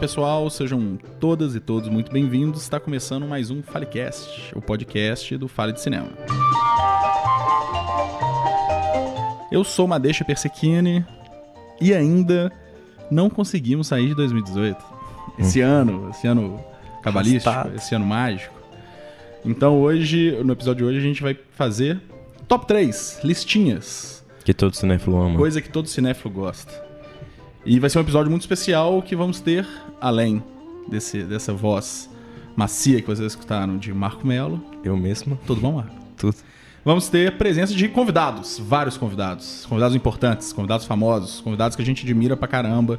Olá pessoal, sejam todas e todos muito bem-vindos. Está começando mais um Falecast, o podcast do Fale de Cinema. Eu sou Madeixa Persequini e ainda não conseguimos sair de 2018. Esse ano, esse ano cabalístico, Arrastado. esse ano mágico. Então hoje, no episódio de hoje, a gente vai fazer top 3, listinhas. Que todo cinéfilo ama. Coisa que todo cinéfilo gosta. E vai ser um episódio muito especial que vamos ter, além desse, dessa voz macia que vocês escutaram de Marco Melo. Eu mesmo, Tudo bom, Marco? tudo. Vamos ter presença de convidados, vários convidados. Convidados importantes, convidados famosos, convidados que a gente admira pra caramba.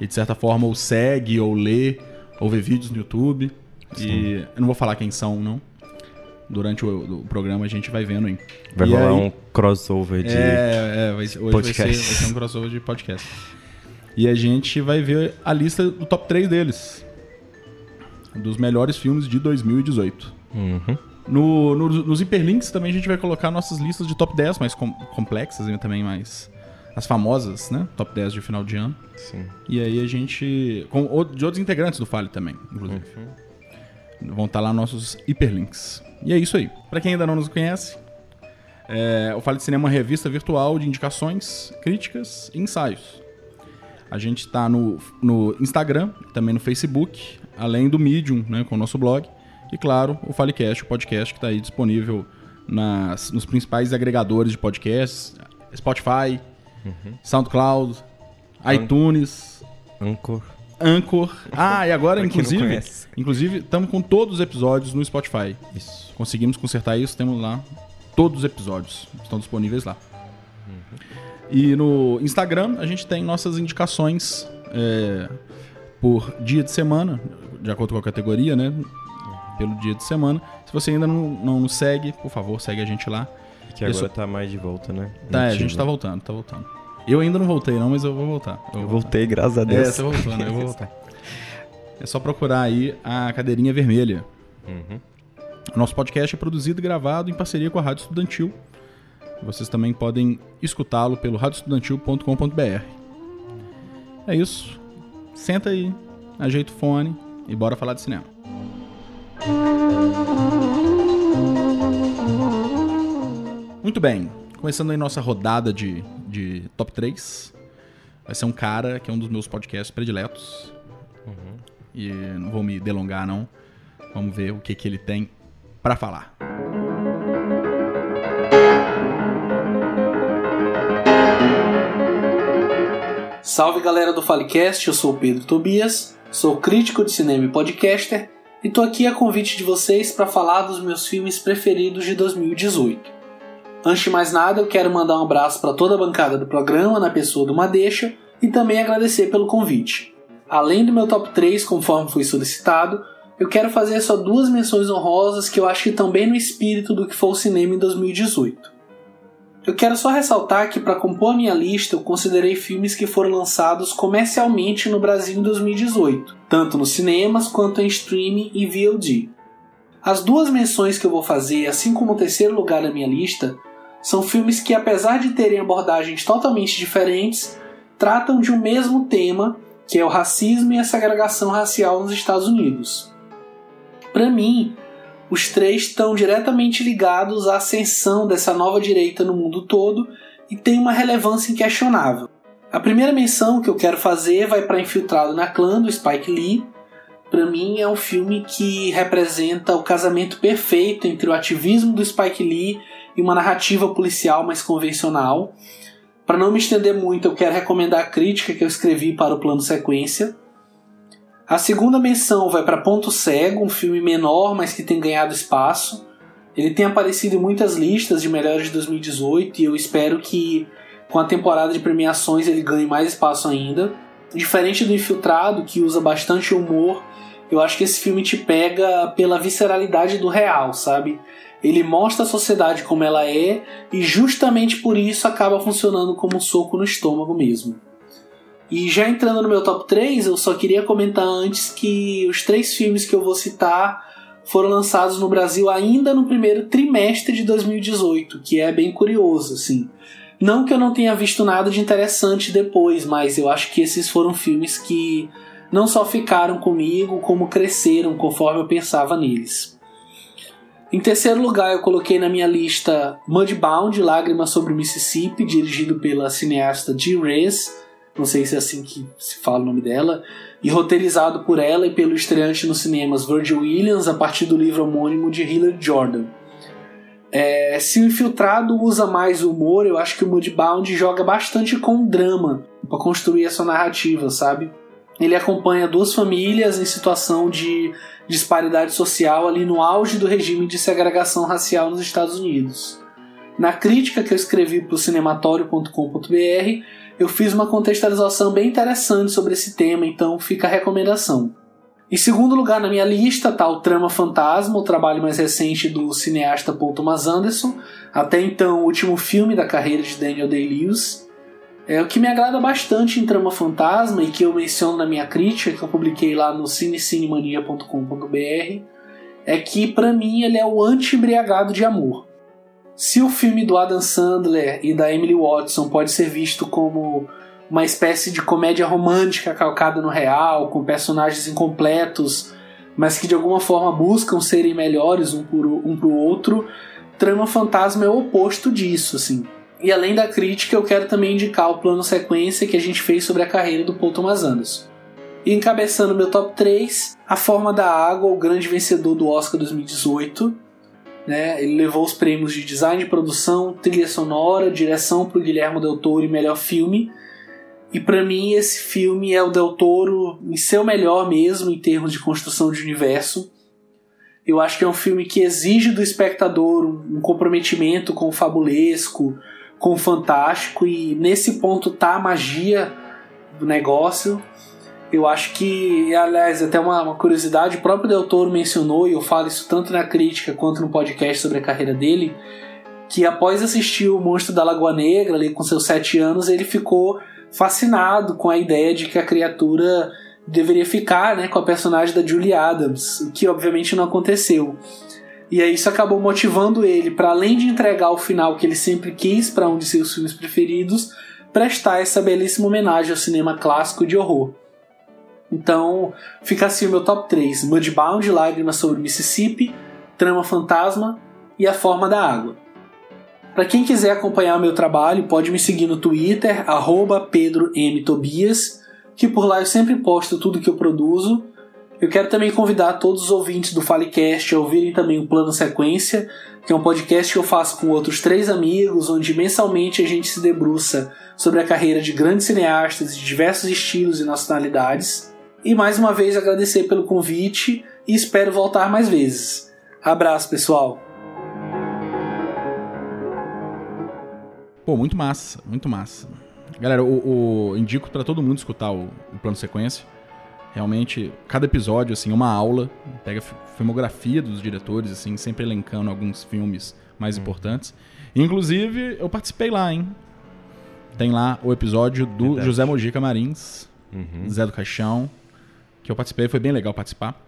E de certa forma ou segue, ou lê, ou vê vídeos no YouTube. E eu não vou falar quem são, não. Durante o, o programa a gente vai vendo aí. Vai rolar um crossover de. é, é, vai, hoje vai ser, vai ser um crossover de podcast. E a gente vai ver a lista do top 3 deles. Dos melhores filmes de 2018. Uhum. No, no- nos hiperlinks também a gente vai colocar nossas listas de top 10 mais com- complexas e também mais. As famosas, né? Top 10 de final de ano. Sim. E aí a gente. Com, de outros integrantes do Fale também, inclusive. Vão estar lá nossos hiperlinks. E é isso aí. Pra quem ainda não nos conhece, é, o Fale de Cinema é uma revista virtual de indicações, críticas e ensaios. A gente tá no, no Instagram, também no Facebook, além do Medium, né, com o nosso blog. E claro, o Falecast, o podcast que está aí disponível nas, nos principais agregadores de podcasts: Spotify, SoundCloud, iTunes, Anchor. Anchor. Ah, e agora, inclusive, inclusive, estamos com todos os episódios no Spotify. Isso. Conseguimos consertar isso, temos lá todos os episódios. Estão disponíveis lá. E no Instagram a gente tem nossas indicações é, por dia de semana, de acordo com a categoria, né? Pelo dia de semana. Se você ainda não, não nos segue, por favor, segue a gente lá. Que agora Isso. tá mais de volta, né? Tá, é, a gente tá voltando, tá voltando. Eu ainda não voltei, não, mas eu vou voltar. Eu, Eu voltei, graças a voltar. Deus. É, você voltou, né? Eu vou voltar. É só procurar aí a cadeirinha vermelha. Uhum. O nosso podcast é produzido e gravado em parceria com a Rádio Estudantil. Vocês também podem escutá-lo pelo radioestudantil.com.br. É isso. Senta aí, ajeita o fone e bora falar de cinema. Muito bem, começando aí nossa rodada de, de top 3. Vai ser um cara que é um dos meus podcasts prediletos. E não vou me delongar, não. Vamos ver o que, que ele tem pra falar. Salve galera do Falecast, eu sou Pedro Tobias, sou crítico de cinema e podcaster e tô aqui a convite de vocês para falar dos meus filmes preferidos de 2018. Antes de mais nada, eu quero mandar um abraço para toda a bancada do programa na pessoa do Madeixa e também agradecer pelo convite. Além do meu top 3, conforme foi solicitado, eu quero fazer só duas menções honrosas que eu acho que bem no espírito do que foi o cinema em 2018. Eu quero só ressaltar que para compor minha lista eu considerei filmes que foram lançados comercialmente no Brasil em 2018, tanto nos cinemas quanto em streaming e VOD. As duas menções que eu vou fazer, assim como o terceiro lugar da minha lista, são filmes que, apesar de terem abordagens totalmente diferentes, tratam de um mesmo tema, que é o racismo e a segregação racial nos Estados Unidos. Para mim, os três estão diretamente ligados à ascensão dessa nova direita no mundo todo e têm uma relevância inquestionável. A primeira menção que eu quero fazer vai para Infiltrado na Clã, do Spike Lee. Para mim, é um filme que representa o casamento perfeito entre o ativismo do Spike Lee e uma narrativa policial mais convencional. Para não me estender muito, eu quero recomendar a crítica que eu escrevi para o plano sequência. A segunda menção vai para Ponto Cego, um filme menor, mas que tem ganhado espaço. Ele tem aparecido em muitas listas de melhores de 2018 e eu espero que com a temporada de premiações ele ganhe mais espaço ainda. Diferente do Infiltrado, que usa bastante humor, eu acho que esse filme te pega pela visceralidade do real, sabe? Ele mostra a sociedade como ela é e justamente por isso acaba funcionando como um soco no estômago mesmo. E já entrando no meu top 3, eu só queria comentar antes que os três filmes que eu vou citar foram lançados no Brasil ainda no primeiro trimestre de 2018, que é bem curioso, assim. Não que eu não tenha visto nada de interessante depois, mas eu acho que esses foram filmes que não só ficaram comigo, como cresceram conforme eu pensava neles. Em terceiro lugar, eu coloquei na minha lista Mudbound, Lágrimas sobre o Mississippi, dirigido pela cineasta Jean Reyes, não sei se é assim que se fala o nome dela, e roteirizado por ela e pelo estreante nos cinemas Virgil Williams a partir do livro homônimo de Hilary Jordan. É, se o Infiltrado usa mais humor, eu acho que o Mudbound joga bastante com drama para construir essa narrativa, sabe? Ele acompanha duas famílias em situação de disparidade social ali no auge do regime de segregação racial nos Estados Unidos. Na crítica que eu escrevi para o cinematório.com.br, eu fiz uma contextualização bem interessante sobre esse tema, então fica a recomendação. Em segundo lugar na minha lista está o Trama Fantasma, o trabalho mais recente do cineasta Paul Thomas Anderson, até então o último filme da carreira de Daniel Day-Lewis. É, o que me agrada bastante em Trama Fantasma e que eu menciono na minha crítica, que eu publiquei lá no cinecinemania.com.br, é que para mim ele é o anti-embriagado de amor. Se o filme do Adam Sandler e da Emily Watson pode ser visto como uma espécie de comédia romântica calcada no real, com personagens incompletos, mas que de alguma forma buscam serem melhores um, por, um pro outro, Trama Fantasma é o oposto disso, assim. E além da crítica, eu quero também indicar o plano sequência que a gente fez sobre a carreira do Paul Thomas Anderson. E encabeçando meu top 3, A Forma da Água, o grande vencedor do Oscar 2018, né? Ele levou os prêmios de design de produção, trilha sonora, direção para o Guilherme Del Toro e melhor filme. E para mim esse filme é o Del Toro em seu melhor mesmo em termos de construção de universo. Eu acho que é um filme que exige do espectador um comprometimento com o fabulesco, com o fantástico e nesse ponto tá a magia do negócio. Eu acho que, aliás, até uma, uma, curiosidade, o próprio Del Toro mencionou, e eu falo isso tanto na crítica quanto no podcast sobre a carreira dele, que após assistir o Monstro da Lagoa Negra, ali com seus sete anos, ele ficou fascinado com a ideia de que a criatura deveria ficar né, com a personagem da Julie Adams, o que obviamente não aconteceu. E aí isso acabou motivando ele, para além de entregar o final que ele sempre quis para um de seus filmes preferidos, prestar essa belíssima homenagem ao cinema clássico de horror. Então, fica assim o meu top 3: Mudbound, Lágrimas sobre Mississippi, Trama Fantasma e A Forma da Água. Para quem quiser acompanhar o meu trabalho, pode me seguir no Twitter, PedroMTobias, que por lá eu sempre posto tudo que eu produzo. Eu quero também convidar todos os ouvintes do Falecast a ouvirem também o Plano Sequência, que é um podcast que eu faço com outros três amigos, onde mensalmente a gente se debruça sobre a carreira de grandes cineastas de diversos estilos e nacionalidades. E mais uma vez agradecer pelo convite e espero voltar mais vezes. Abraço, pessoal! Pô, muito massa, muito massa. Galera, o, o indico para todo mundo escutar o, o, plano sequência. Realmente, cada episódio, assim, é uma aula. Pega a filmografia dos diretores, assim, sempre elencando alguns filmes mais hum. importantes. Inclusive, eu participei lá, hein? Tem lá o episódio do Verdade. José Mojica Marins, uhum. Zé do Caixão, que eu participei, foi bem legal participar.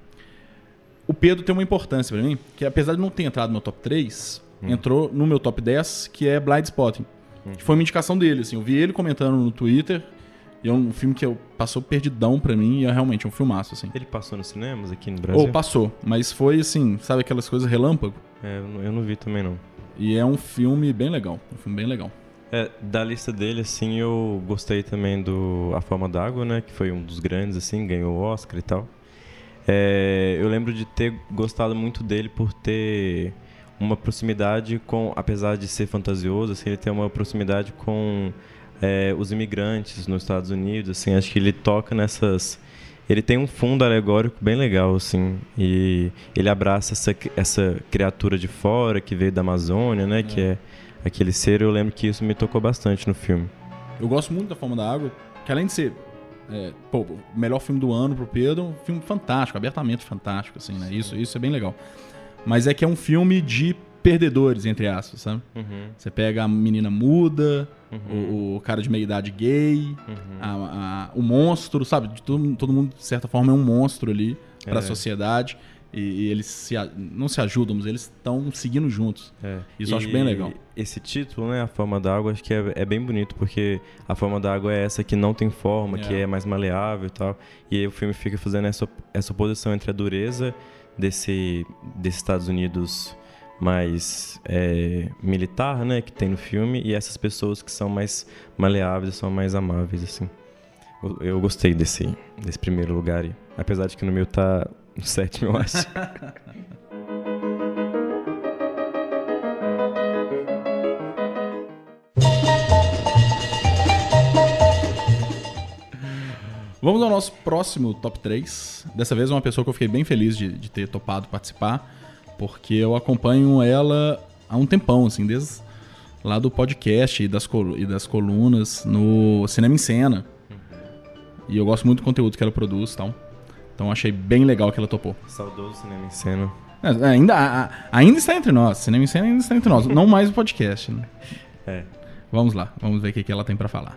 O Pedro tem uma importância para mim, que apesar de não ter entrado no top 3, hum. entrou no meu top 10, que é Blind Spotting. Hum. Que foi uma indicação dele, assim. Eu vi ele comentando no Twitter, e é um filme que eu, passou perdidão para mim, e é realmente um filmaço, assim. Ele passou nos cinemas aqui no Brasil? Ou passou, mas foi, assim, sabe aquelas coisas relâmpago? É, eu não vi também, não. E é um filme bem legal, um filme bem legal. É, da lista dele, assim, eu gostei também do A Forma d'Água, né? Que foi um dos grandes, assim, ganhou o Oscar e tal. É, eu lembro de ter gostado muito dele por ter uma proximidade com, apesar de ser fantasioso, assim, ele tem uma proximidade com é, os imigrantes nos Estados Unidos, assim, acho que ele toca nessas ele tem um fundo alegórico bem legal, assim, e ele abraça essa, essa criatura de fora que veio da Amazônia, né, é. que é aquele ser, eu lembro que isso me tocou bastante no filme. Eu gosto muito da Forma da Água, que além de ser é, pô, o melhor filme do ano pro Pedro, um filme fantástico, abertamente fantástico, assim, né? Isso, isso é bem legal. Mas é que é um filme de perdedores, entre aspas, sabe? Uhum. Você pega a menina muda, uhum. o, o, cara de meia idade gay, uhum. a, a, o monstro, sabe? Todo, todo mundo, de certa forma, é um monstro ali para a é. sociedade. E, e eles se, não se ajudam, mas eles estão seguindo juntos. É. Isso eu acho bem legal. Esse título, né, A Forma da Água, acho que é, é, bem bonito, porque a forma da água é essa que não tem forma, é. que é mais maleável e tal. E aí o filme fica fazendo essa, essa oposição entre a dureza desse, desses Estados Unidos mais é, militar, né, que tem no filme, e essas pessoas que são mais maleáveis, são mais amáveis, assim. Eu, eu gostei desse, desse primeiro lugar, apesar de que no meu tá no sétimo, eu acho. Vamos ao nosso próximo top 3. Dessa vez, uma pessoa que eu fiquei bem feliz de, de ter topado participar porque eu acompanho ela há um tempão, assim, desde lá do podcast e das, e das colunas no Cinema em Cena. E eu gosto muito do conteúdo que ela produz e tal. Então achei bem legal que ela topou. Saudoso Cinema em Cena. É, ainda, a, ainda está entre nós. Cinema em Cena ainda está entre nós. não mais o podcast. Né? É. Vamos lá, vamos ver o que, que ela tem para falar.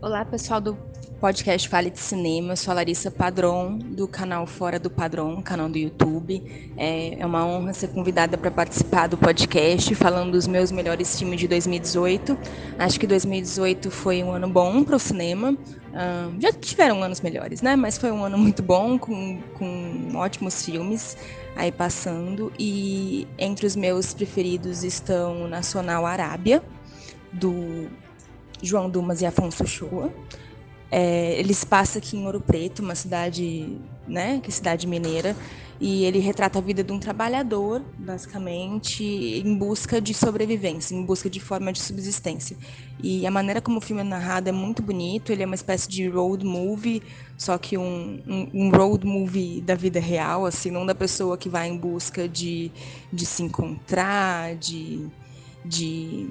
Olá, pessoal do podcast Fale de Cinema. Eu sou a Larissa Padron, do canal Fora do Padrão, canal do YouTube. É, é uma honra ser convidada para participar do podcast, falando dos meus melhores filmes de 2018. Acho que 2018 foi um ano bom para o cinema. Uh, já tiveram anos melhores, né? Mas foi um ano muito bom, com, com ótimos filmes aí passando. E entre os meus preferidos estão Nacional Arábia, do João Dumas e Afonso Shoa. É, ele se passa aqui em Ouro Preto, uma cidade, né, que é cidade mineira, e ele retrata a vida de um trabalhador, basicamente, em busca de sobrevivência, em busca de forma de subsistência. E a maneira como o filme é narrado é muito bonito, ele é uma espécie de road movie, só que um, um, um road movie da vida real, assim, não da pessoa que vai em busca de, de se encontrar, de, de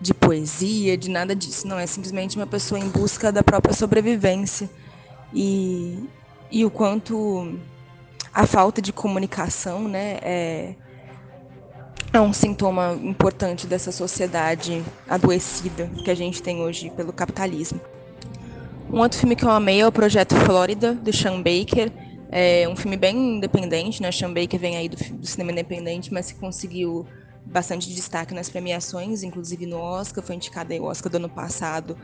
de poesia, de nada disso. Não, é simplesmente uma pessoa em busca da própria sobrevivência. E, e o quanto a falta de comunicação né, é, é um sintoma importante dessa sociedade adoecida que a gente tem hoje pelo capitalismo. Um outro filme que eu amei é o Projeto Flórida, do Sean Baker. É um filme bem independente, né? Sean Baker vem aí do, do cinema independente, mas que conseguiu bastante destaque nas premiações, inclusive no Oscar, foi indicada ao Oscar do ano passado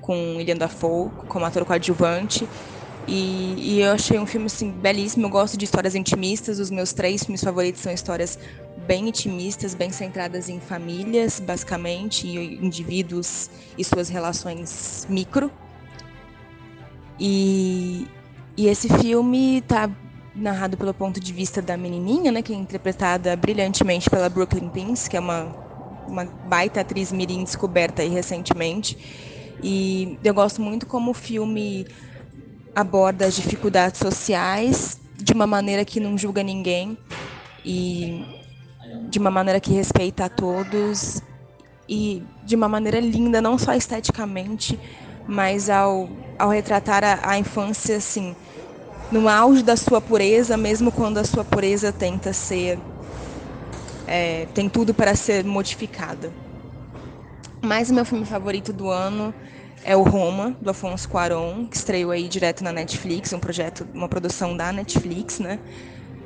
com William Dafoe como ator coadjuvante. E, e, eu achei um filme assim, belíssimo. Eu gosto de histórias intimistas. Os meus três filmes favoritos são histórias bem intimistas, bem centradas em famílias, basicamente, e indivíduos e suas relações micro. E, e esse filme está narrado pelo ponto de vista da menininha, né, que é interpretada brilhantemente pela Brooklyn Pins, que é uma, uma baita atriz mirim descoberta aí recentemente. E eu gosto muito como o filme aborda as dificuldades sociais de uma maneira que não julga ninguém e de uma maneira que respeita a todos e de uma maneira linda, não só esteticamente, mas ao, ao retratar a, a infância assim no auge da sua pureza, mesmo quando a sua pureza tenta ser. É, tem tudo para ser modificada. Mas o meu filme favorito do ano é o Roma, do Afonso Cuarón, que estreou aí direto na Netflix, um projeto, uma produção da Netflix, né?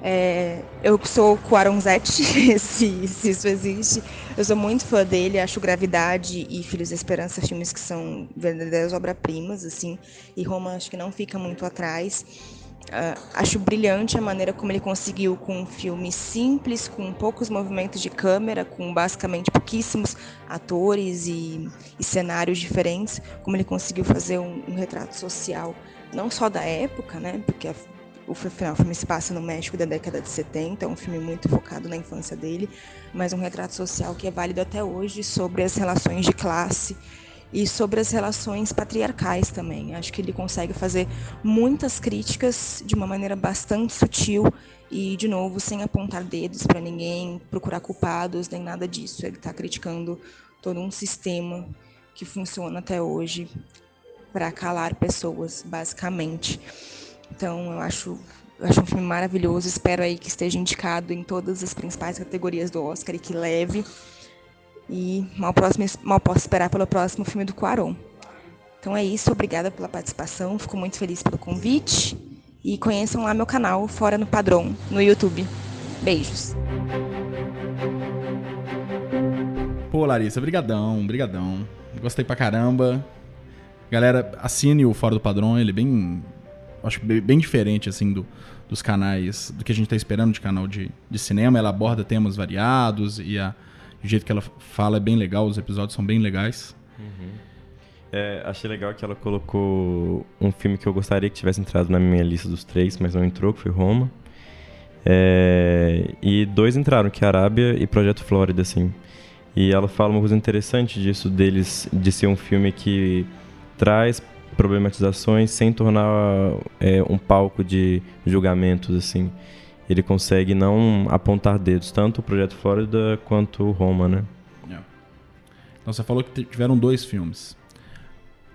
É, eu sou Cuaronzete, se, se isso existe. Eu sou muito fã dele, acho Gravidade e Filhos da Esperança filmes que são verdadeiras obras-primas, assim. E Roma acho que não fica muito atrás. Uh, acho brilhante a maneira como ele conseguiu, com um filme simples, com poucos movimentos de câmera, com basicamente pouquíssimos atores e, e cenários diferentes, como ele conseguiu fazer um, um, retrato social, não só da época, né, porque a, o, o filme se passa no México da década de 70, é um filme muito focado na infância dele, mas um retrato social que é válido até hoje sobre as relações de classe e sobre as relações patriarcais também. Acho que ele consegue fazer muitas críticas de uma maneira bastante sutil e, de novo, sem apontar dedos para ninguém, procurar culpados, nem nada disso. Ele está criticando todo um sistema que funciona até hoje para calar pessoas, basicamente. Então, eu acho Eu acho um filme maravilhoso. Espero aí que esteja indicado em todas as principais categorias do Oscar e que leve. E mal, mal posso esperar pelo próximo filme do Quaron. Então é isso, obrigada pela participação, fico muito feliz pelo convite. E conheçam lá meu canal Fora no Padrão, no YouTube. Beijos. Pô, Larissa, brigadão, brigadão. Gostei pra caramba. Galera, assine o Fora do Padrão, ele é bem. Acho bem diferente, assim, do, dos canais, do que a gente tá esperando de canal de, de cinema. Ela aborda temas variados e a, o jeito que ela fala é bem legal, os episódios são bem legais. Uhum. É, achei legal que ela colocou um filme que eu gostaria que tivesse entrado na minha lista dos três, mas não entrou, que foi Roma. É, e dois entraram, que é Arábia e Projeto Flórida, assim. E ela fala uma coisa interessante disso, deles, de ser um filme que traz problematizações sem tornar é, um palco de julgamentos, assim. Ele consegue não apontar dedos, tanto o Projeto Flórida quanto o Roma, né? É. Então você falou que tiveram dois filmes.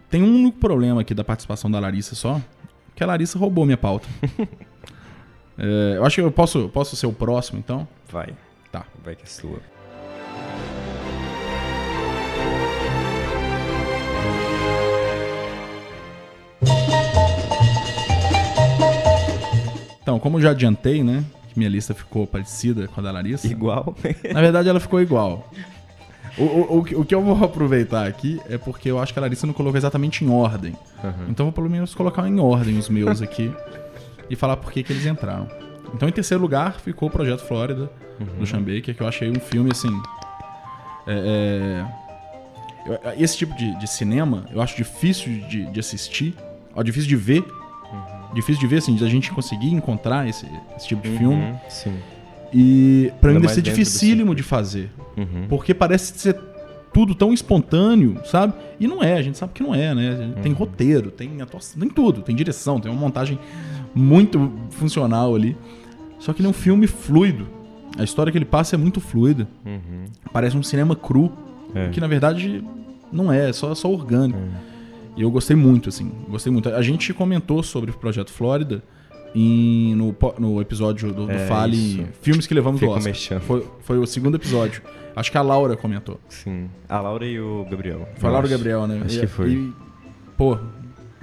Tem um único problema aqui da participação da Larissa só, que a Larissa roubou minha pauta. é, eu acho que eu posso, posso ser o próximo, então? Vai. Tá. Vai que é sua. Então, como eu já adiantei, né? Que minha lista ficou parecida com a da Larissa. Igual. Na verdade, ela ficou igual. O, o, o, que eu vou aproveitar aqui é porque eu acho que a Larissa não colocou exatamente em ordem. Uhum. Então eu vou pelo menos colocar em ordem os meus aqui e falar por que, que eles entraram. Então, em terceiro lugar, ficou o Projeto Flórida, uhum. do Baker, que eu achei um filme assim. É, é, esse tipo de, de, cinema eu acho difícil de, de assistir, ó, difícil de ver difícil de ver, assim, de a gente conseguir encontrar esse, esse tipo de uhum, filme. Sim. E pra mim deve ser dificílimo de fazer. Uhum. Porque parece ser tudo tão espontâneo, sabe? E não é, a gente sabe que não é, né? Tem uhum. roteiro, tem atuação, tem tudo, tem direção, tem uma montagem muito funcional ali. Só que ele é um filme fluido. A história que ele passa é muito fluida. Uhum. Parece um cinema cru, é. que na verdade não é, é só, só orgânico. É. E eu gostei muito, assim. Gostei muito. A gente comentou sobre o Projeto Flórida em, no, no episódio do, do é, Fale isso. Filmes que Levamos Fico do Oscar. Foi, foi o segundo episódio. Acho que a Laura comentou. Sim. A Laura e o Gabriel. Foi a Laura e o Gabriel, né? Acho e, que foi. E, pô,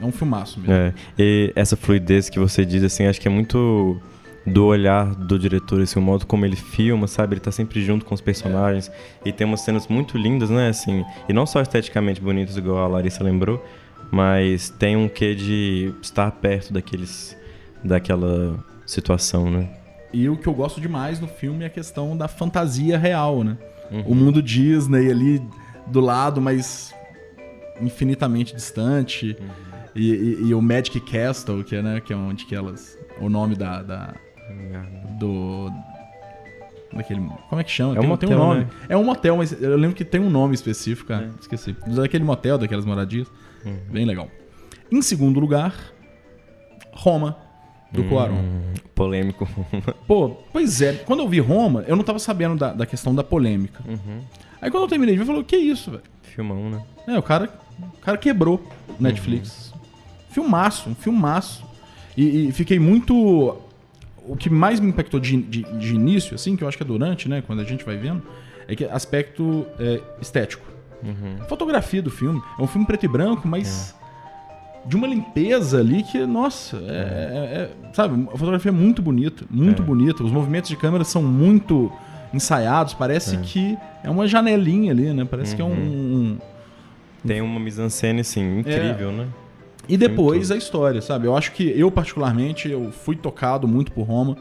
é um filmaço mesmo. É. E essa fluidez que você diz, assim, acho que é muito do olhar do diretor, assim, o modo como ele filma, sabe? Ele tá sempre junto com os personagens. É. E tem umas cenas muito lindas, né? Assim, e não só esteticamente bonitas, igual a Larissa lembrou, mas tem um quê de estar perto daqueles daquela situação, né? E o que eu gosto demais no filme é a questão da fantasia real, né? Uhum. O mundo Disney ali do lado, mas infinitamente distante. Uhum. E, e, e, o Magic Castle, que é, né, que é onde que elas. O nome da. da do. Daquele, como é que chama? É um motel, tem um nome. Né? É um motel, mas eu lembro que tem um nome específico, cara. É. Esqueci. Daquele motel, daquelas moradias. Uhum. Bem legal. Em segundo lugar, Roma, do hum, Cuarón. Polêmico. Pô, pois é. Quando eu vi Roma, eu não tava sabendo da, da questão da polêmica. Uhum. Aí quando eu terminei de ver, eu falei, que isso, velho? Filmão, né? É, o cara, o cara quebrou o Netflix. Uhum. Filmaço, um filmaço. E, e, fiquei muito... O que mais me impactou de, de, de, início, assim, que eu acho que é durante, né? Quando a gente vai vendo, é que aspecto é, estético. Uhum. A fotografia do filme é um filme preto e branco, mas é. de uma limpeza ali que, nossa, é, é, é, é sabe, a fotografia é muito bonita, muito é. bonita. Os movimentos de câmera são muito ensaiados, parece que é uma janelinha ali, né? Parece uhum. que é um, um, Tem uma mise-en-scène, assim, incrível, né? E depois a história, sabe? Eu acho que eu, particularmente, eu fui tocado muito por Roma,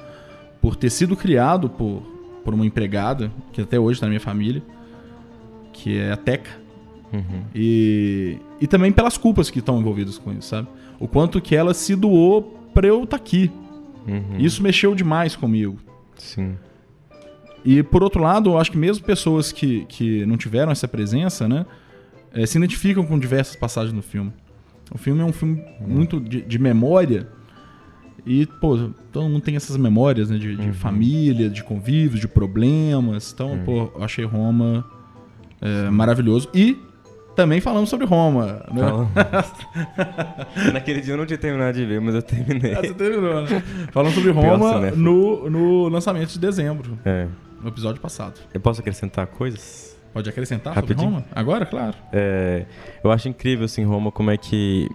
por ter sido criado por, por uma empregada, que até hoje está na minha família que é a Teca. Uhum. E, e também pelas culpas que estão envolvidas com isso, sabe? O quanto que ela se doou pra eu estar tá aqui. Uhum. Isso mexeu demais comigo. Sim. E por outro lado, eu acho que mesmo pessoas que, que não tiveram essa presença, né? É, se identificam com diversas passagens no filme. O filme é um filme uhum. muito de, de, memória. E, pô, todo mundo tem essas memórias, né? De, de uhum. família, de convívio, de problemas. Então, uhum. pô, eu achei Roma é, maravilhoso. E também falamos sobre Roma. Né? Naquele dia eu não tinha terminado de ver, mas eu terminei. Ah, você terminou, né? Falamos sobre Roma no, no lançamento de dezembro, É. no episódio passado. Eu posso acrescentar coisas? Pode acrescentar Rapidinho. sobre Roma? Agora, claro. É, eu acho incrível, assim, Roma, como é que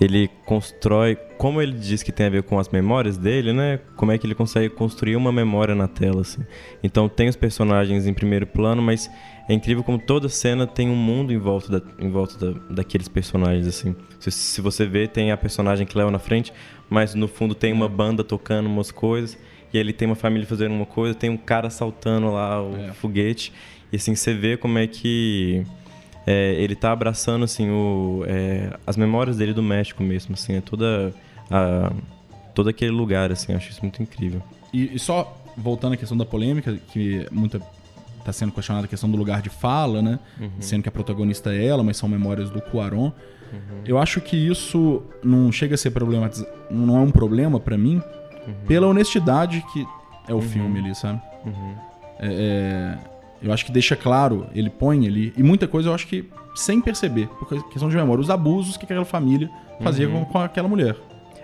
ele constrói, como ele diz que tem a ver com as memórias dele, né? Como é que ele consegue construir uma memória na tela, assim. Então tem os personagens em primeiro plano, mas é incrível como toda cena tem um mundo em volta, da, em volta da, daqueles personagens, assim. Se, se você vê, tem a personagem Cleo na frente, mas no fundo tem uma banda tocando umas coisas, e ele tem uma família fazendo uma coisa, tem um cara saltando lá o É. foguete, e assim, você vê como é que é, ele tá abraçando assim o, é, as memórias dele do México mesmo, assim, é toda a, todo aquele lugar, assim, acho isso muito incrível. E, e só voltando à questão da polêmica, que muita tá sendo questionada a questão do lugar de fala, né? Sendo que a protagonista é ela, mas são memórias do Cuarón. Eu acho que isso não chega a ser problematizado, não é um problema pra mim, pela honestidade que é o filme ali, sabe? É, é, eu acho que deixa claro, ele põe ali, e muita coisa eu acho que sem perceber, por questão de memória, os abusos que aquela família fazia com, com aquela mulher.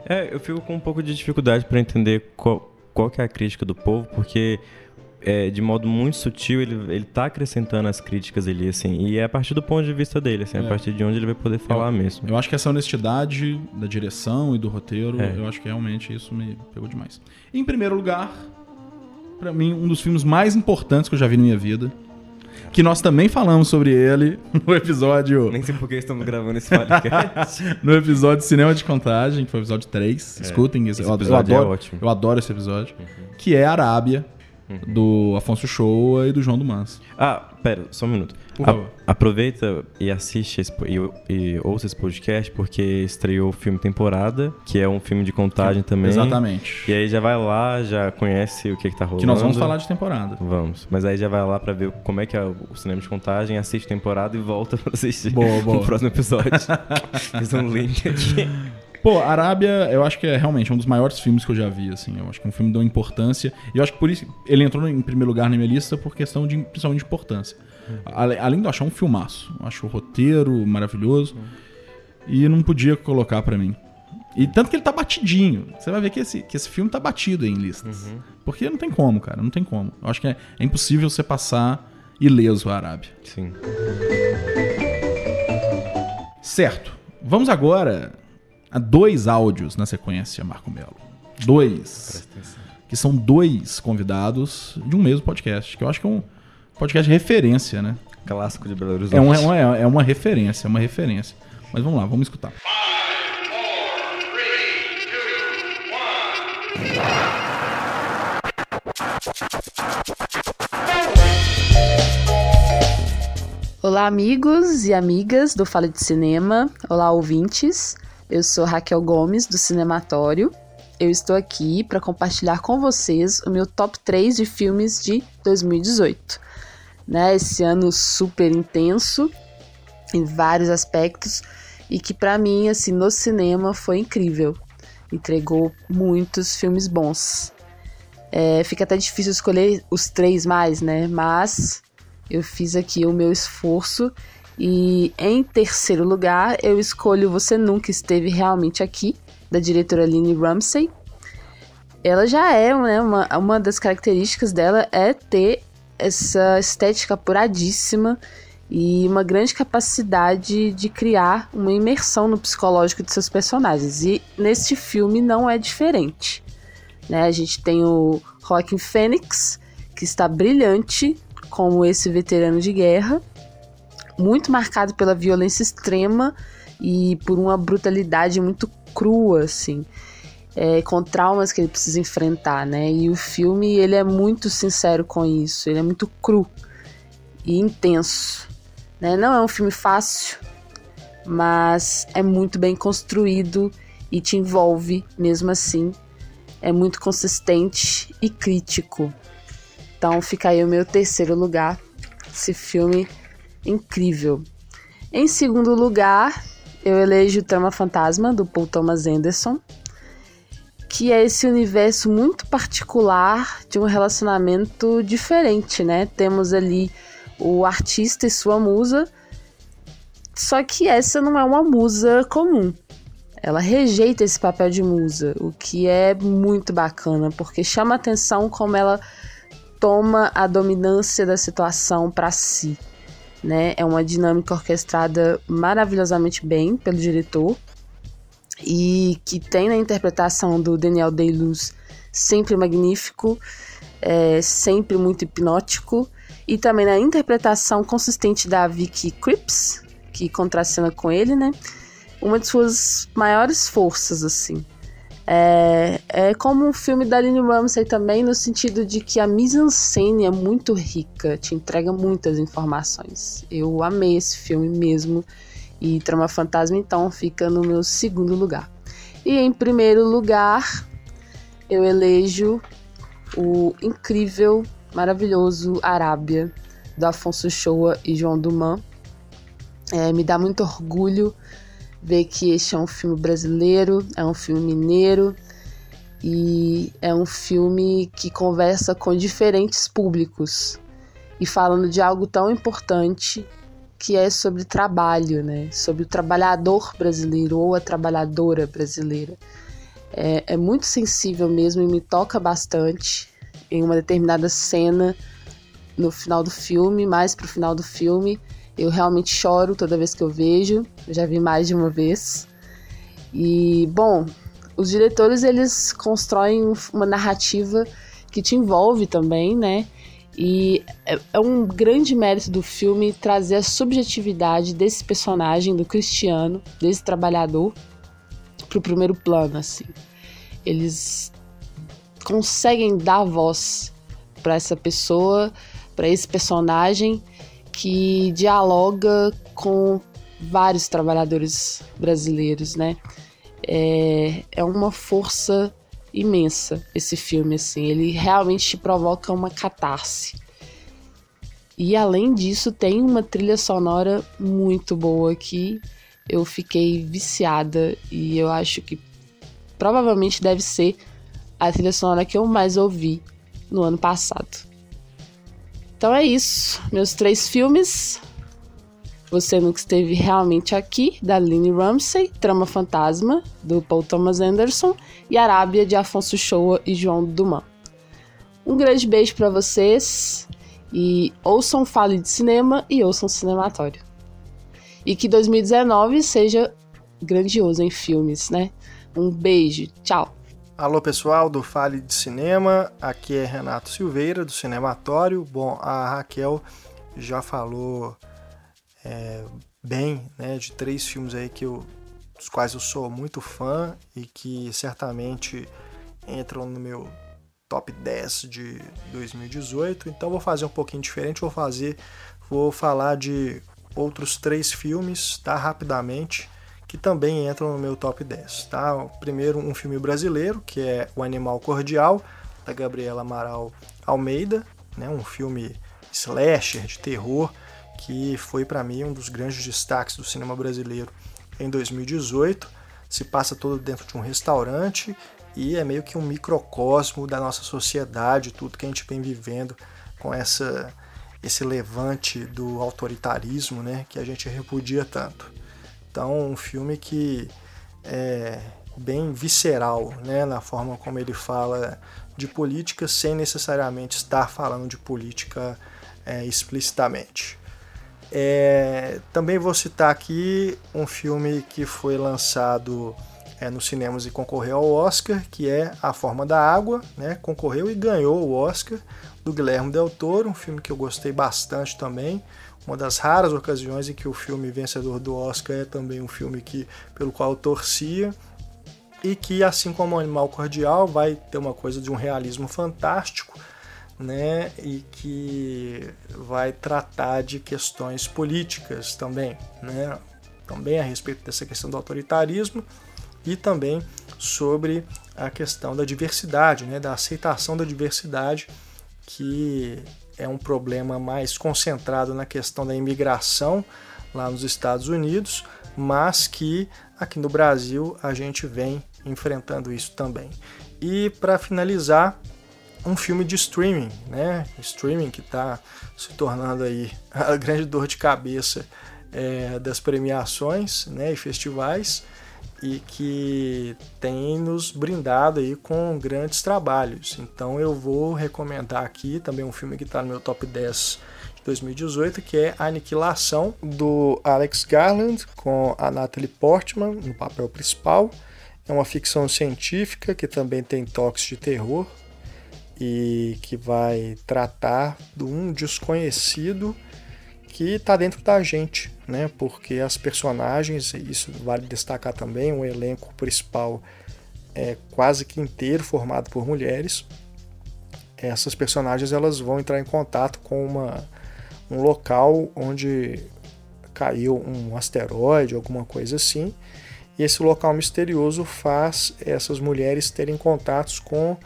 É, eu fico com um pouco de dificuldade para entender qual, qual que é a crítica do povo, porque é, de modo muito sutil ele, ele tá acrescentando as críticas ali, assim, e é a partir do ponto de vista dele, assim, É. a partir de onde ele vai poder falar mesmo. Eu acho que essa honestidade da direção e do roteiro, É. eu acho que realmente isso me pegou demais. Em primeiro lugar, pra mim, um dos filmes mais importantes que eu já vi na minha vida, que nós também falamos sobre ele no episódio Nem sei por que estamos gravando esse podcast. no episódio Cinema de Contagem, que foi o episódio 3. Escutem, esse, esse eu, episódio é adoro, ótimo. eu adoro esse episódio. Que é Arábia, do Afonso Shoa e do João do Manso. Ah, pera, só um minuto. A- aproveita e assiste esse e, e ouça esse podcast, porque estreou o filme Temporada, que é um filme de contagem também. Exatamente. E aí já vai lá, já conhece o que, que tá rolando. Que nós vamos falar de temporada. Vamos. Mas aí já vai lá pra ver como é que é o cinema de contagem, assiste temporada e volta pra assistir Boa, boa. o próximo episódio. Fiz um link aqui. Pô, Arábia, eu acho que é realmente um dos maiores filmes que eu já vi, assim. Eu acho que é um filme de uma importância. E eu acho que por isso ele entrou em primeiro lugar na minha lista por questão de, principalmente de importância. Ale- Além de eu achar um filmaço. Eu acho o roteiro maravilhoso. E não podia colocar pra mim. E tanto que ele tá batidinho. Você vai ver que esse, que esse filme tá batido em listas. Porque não tem como, cara. Não tem como. Eu acho que é, é impossível você passar ileso a Arábia. Sim. Certo. Vamos agora a dois áudios na sequência, Marco Melo. Dois. Que são dois convidados de um mesmo podcast. Que eu acho que é um podcast de referência, né? Clássico de Belo Horizonte. É uma, é uma, é uma referência, é uma referência. Mas vamos lá, vamos escutar. Olá, amigos e amigas do Fala de Cinema. Olá, ouvintes. Eu sou Raquel Gomes, do Cinematório. Eu estou aqui para compartilhar com vocês o meu top 3 de filmes de 2018. Né, esse ano super intenso em vários aspectos e que para mim, assim, no cinema foi incrível. Entregou muitos filmes bons. É, fica até difícil escolher os três mais, né? Mas eu fiz aqui o meu esforço e em terceiro lugar eu escolho Você Nunca Esteve Realmente Aqui, da diretora Lynne Ramsey. Ela já é, né, uma, uma das características dela é ter essa estética apuradíssima e uma grande capacidade de criar uma imersão no psicológico de seus personagens. E neste filme não é diferente. Né? A gente tem o Joaquin Phoenix, que está brilhante como esse veterano de guerra, muito marcado pela violência extrema e por uma brutalidade muito crua, assim, é, com traumas que ele precisa enfrentar, né? E o filme ele é muito sincero com isso, ele é muito cru e intenso, né? Não é um filme fácil, mas é muito bem construído e te envolve mesmo assim. É muito consistente e crítico. Então fica aí o meu terceiro lugar. Esse filme incrível. Em segundo lugar, eu elejo Trama Fantasma, do Paul Thomas Anderson, que é esse universo muito particular de um relacionamento diferente, né? Temos ali o artista e sua musa, Só que essa não é uma musa comum. Ela rejeita esse papel de musa, o que é muito bacana, porque chama atenção como ela toma a dominância da situação para si. Né? É uma dinâmica orquestrada maravilhosamente bem pelo diretor e que tem na interpretação do Daniel Day-Luz sempre magnífico, é, sempre muito hipnótico e também na interpretação consistente da Vicky Cripps, que contracena com ele, né? Uma de suas maiores forças, assim. É, é como um filme da Lynn Ramsey também, no sentido de que a mise-en-scène é muito rica, te entrega muitas informações. Eu amei esse filme mesmo, e Trama Fantasma, então, fica no meu segundo lugar. E em primeiro lugar, eu elejo o incrível, maravilhoso Arábia, do Afonso Shoa e João Duman. É, me dá muito orgulho ver que este é um filme brasileiro, é um filme mineiro e é um filme que conversa com diferentes públicos e falando de algo tão importante que é sobre trabalho, né? Sobre o trabalhador brasileiro ou a trabalhadora brasileira. É, é muito sensível mesmo e me toca bastante em uma determinada cena no final do filme, mais pro final do filme. Eu realmente choro toda vez que eu vejo. Eu já vi mais de uma vez. E, bom, os diretores eles constroem uma narrativa que te envolve também, né? E é, é um grande mérito do filme trazer a subjetividade desse personagem, do Cristiano, desse trabalhador, pro primeiro plano, assim. Eles conseguem dar voz para essa pessoa, para esse personagem que dialoga com vários trabalhadores brasileiros, né? É, é uma força imensa esse filme, assim. Ele realmente te provoca uma catarse. E além disso, tem uma trilha sonora muito boa que eu fiquei viciada e eu acho que provavelmente deve ser a trilha sonora que eu mais ouvi no ano passado. Então é isso, meus três filmes. Você Nunca Esteve Realmente Aqui, da Lynne Ramsey, Trama Fantasma, do Paul Thomas Anderson, e Arábia, de Afonso Shoa e João Dumas. Um grande beijo para vocês e ouçam Fale de Cinema e ouçam Cinematório. E que 2019 seja grandioso em filmes, né? Um beijo, tchau! Alô pessoal do Fale de Cinema, aqui é Renato Silveira do Cinematório. Bom, a Raquel já falou é, bem, né, de três filmes aí que eu, dos quais eu sou muito fã e que certamente entram no meu top 10 de 2018. Então vou fazer um pouquinho diferente, vou fazer, vou falar de outros três filmes, tá, rapidamente, que também entram no meu top 10, tá? Primeiro um filme brasileiro, que é O Animal Cordial, da Gabriela Amaral Almeida, né, um filme slasher de terror que foi para mim um dos grandes destaques do cinema brasileiro em 2018. Se passa todo dentro de um restaurante e é meio que um microcosmo da nossa sociedade, tudo que a gente vem vivendo com essa esse levante do autoritarismo, né, que a gente repudia tanto. Então, um filme que é bem visceral, né, na forma como ele fala de política, sem necessariamente estar falando de política é, explicitamente. É, também vou citar aqui um filme que foi lançado é, nos cinemas e concorreu ao Oscar, que é A Forma da Água, né? concorreu e ganhou o Oscar, do Guilherme Del Toro, um filme que eu gostei bastante também, uma das raras ocasiões em que o filme vencedor do Oscar é também um filme que, pelo qual eu torcia, e que, assim como Animal Cordial, vai ter uma coisa de um realismo fantástico, né, e que vai tratar de questões políticas também, né, também a respeito dessa questão do autoritarismo e também sobre a questão da diversidade, né, da aceitação da diversidade, que é um problema mais concentrado na questão da imigração lá nos Estados Unidos, mas que aqui no Brasil a gente vem enfrentando isso também. E para finalizar, um filme de streaming, né? Streaming que está se tornando aí a grande dor de cabeça é, das premiações né, e festivais e que tem nos brindado aí com grandes trabalhos. Então eu vou recomendar aqui também um filme que está no meu top 10 de 2018, que é Aniquilação, do Alex Garland, com a Natalie Portman no papel principal. É uma ficção científica que também tem toques de terror e que vai tratar de um desconhecido que está dentro da gente, né? Porque as personagens, isso vale destacar também, o elenco principal é quase que inteiro formado por mulheres. Essas personagens elas vão entrar em contato com uma, um local onde caiu um asteroide, alguma coisa assim. E esse local misterioso faz essas mulheres terem contatos com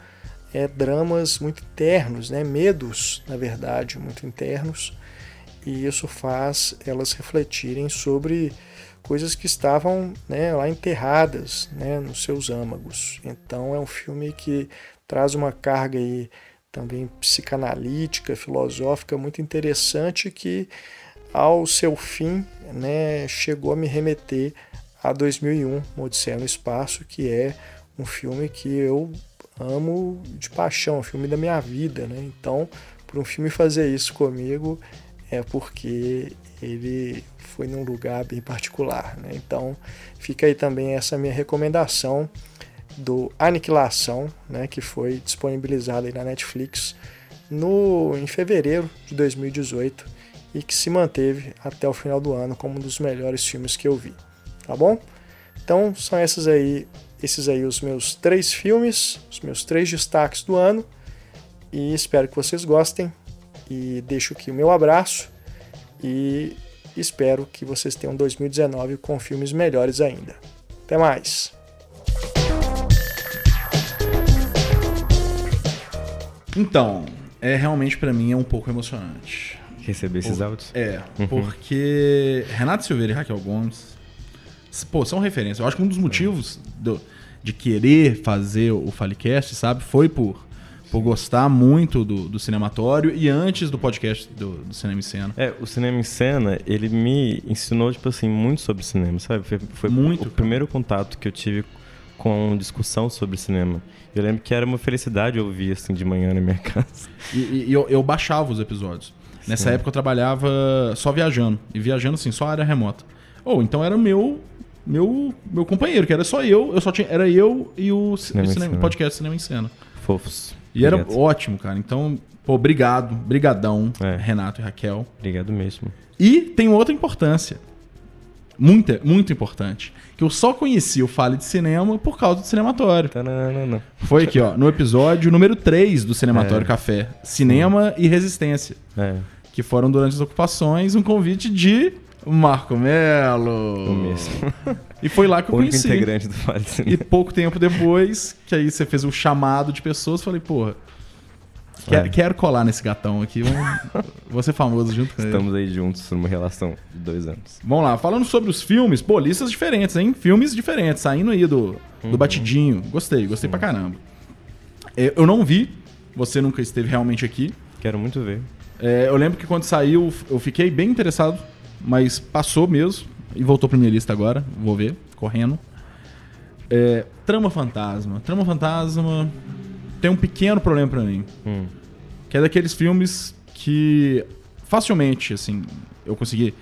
é, dramas muito internos, né? medos, na verdade, muito internos e isso faz elas refletirem sobre coisas que estavam né, lá enterradas né, nos seus âmagos. Então é um filme que traz uma carga aí também psicanalítica, filosófica muito interessante que ao seu fim né, chegou a me remeter a 2001, Odisseia no Espaço, que é um filme que eu amo de paixão, um filme da minha vida. Né? Então, para um filme fazer isso comigo, é porque ele foi num lugar bem particular. Né? Então fica aí também essa minha recomendação do Aniquilação, né, que foi disponibilizado aí na Netflix no, em fevereiro de 2018 e que se manteve até o final do ano como um dos melhores filmes que eu vi. Tá bom? Então são esses aí, esses aí os meus três filmes, os meus três destaques do ano e espero que vocês gostem e deixo aqui o meu abraço e espero que vocês tenham 2019 com filmes melhores ainda. Até mais! Então, é realmente para mim é um pouco emocionante. Receber esses Por, áudios? É, uhum. porque Renato Silveira e Raquel Gomes, pô, são referências. Eu acho que um dos motivos do, de querer fazer o Falecast, sabe, foi por por gostar muito do, do cinematório e antes do podcast do, do, Cinema em Cena. É, o Cinema em Cena, ele me ensinou, tipo assim, muito sobre cinema, sabe? Foi, foi muito, o cara. primeiro contato que eu tive com discussão sobre cinema. Eu lembro que era uma felicidade ouvir, assim, de manhã na minha casa. E, e eu, eu, baixava os episódios. Nessa Sim. época eu trabalhava só viajando. E viajando, assim, só área remota. Ou oh, então era meu meu meu companheiro, que era só eu, eu só tinha era eu e o, cinema o cinema, podcast Cinema em Cena. Fofos. E Obrigado. era ótimo, cara. Então, pô, obrigado. Brigadão, é. Renato e Raquel. Obrigado mesmo. E tem outra importância. Muita, muito importante. Que eu só conheci o Fale de Cinema por causa do Cinematório. Tanana. Foi aqui, ó, no episódio número 3 do Cinematório é. Café. Cinema Sim. e Resistência. É. Que foram durante as ocupações um convite de Marco Melo. O mesmo. E foi lá que eu o conheci. integrante do Fale E pouco tempo depois, que aí você fez o chamado de pessoas, falei, porra, quero, é. quero colar nesse gatão aqui. Vamos, vou ser famoso junto com Estamos ele. aí juntos numa relação de dois anos. Vamos lá, falando sobre os filmes, pô, listas diferentes, hein? Filmes diferentes, saindo aí do, do uhum. batidinho. Gostei, gostei Sim. pra caramba. É, eu não vi, você nunca esteve realmente aqui. Quero muito ver. É, eu lembro que quando saiu, eu fiquei bem interessado, mas passou mesmo. E voltou pra minha lista agora, vou ver, correndo. É, Trama Fantasma. Trama Fantasma tem um pequeno problema para mim. Hum. Que é daqueles filmes que facilmente, assim, eu consegui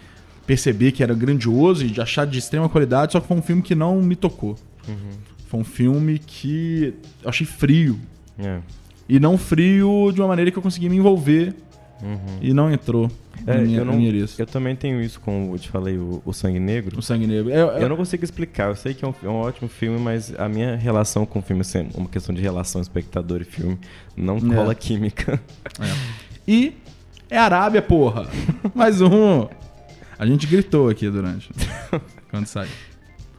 perceber que era grandioso e de achar de extrema qualidade, só que foi um filme que não me tocou. Uhum. Foi um filme que eu achei frio. É. E não frio de uma maneira que eu consegui me envolver uhum. e não entrou. É, minha, eu, não, eu também tenho isso com, eu te falei, o, o Sangue Negro. O Sangue Negro. Eu, eu... eu não consigo explicar. Eu sei que é um, é um, ótimo filme, mas a minha relação com o filme, assim, uma questão de relação espectador e filme, não é. cola química. É. E é Arábia, porra. Mais um. A gente gritou aqui durante. quando saiu.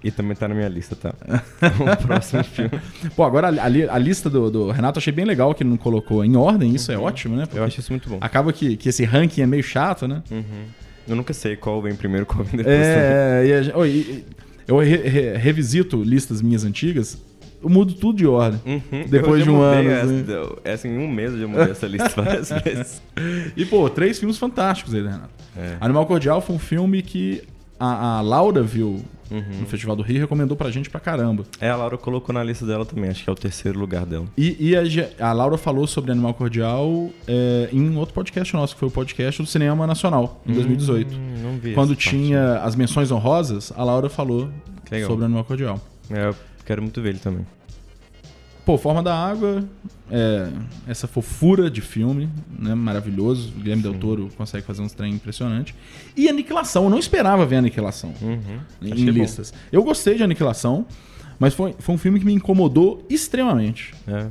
E também tá na minha lista, tá? o próximo filme. Pô, agora a, a, a lista do, do, Renato achei bem legal que ele não colocou em ordem, isso é uhum. é ótimo, né? Porque eu acho isso muito bom. Acaba que, que esse ranking é meio chato, né? Uhum. Eu nunca sei qual vem primeiro, qual vem depois. É, e a, oh, e, eu re, re, revisito listas minhas antigas, eu mudo tudo de ordem. Uhum. Depois de um ano. Essa, assim. essa, em um mês eu já mudei essa lista várias vezes. E, pô, três filmes fantásticos aí, né, Renato? É. Animal Cordial foi um filme que a, a Laura viu Uhum. no Festival do Rio e recomendou pra gente pra caramba. É, a Laura colocou na lista dela também, acho que é o terceiro lugar dela. E, e a, a Laura falou sobre Animal Cordial é, em outro podcast nosso, que foi o podcast do Cinema Nacional, em 2018. Hum, não vi Quando essa parte. tinha as menções honrosas, a Laura falou sobre Animal Cordial. É, eu quero muito ver ele também. Pô, Forma da Água, é, essa fofura de filme, né? Maravilhoso. O Guilherme Del Toro consegue fazer uns trem impressionante. E Aniquilação, eu não esperava ver Aniquilação Uhum. em bom. listas. Eu gostei de Aniquilação, mas foi, foi um filme que me incomodou extremamente. É,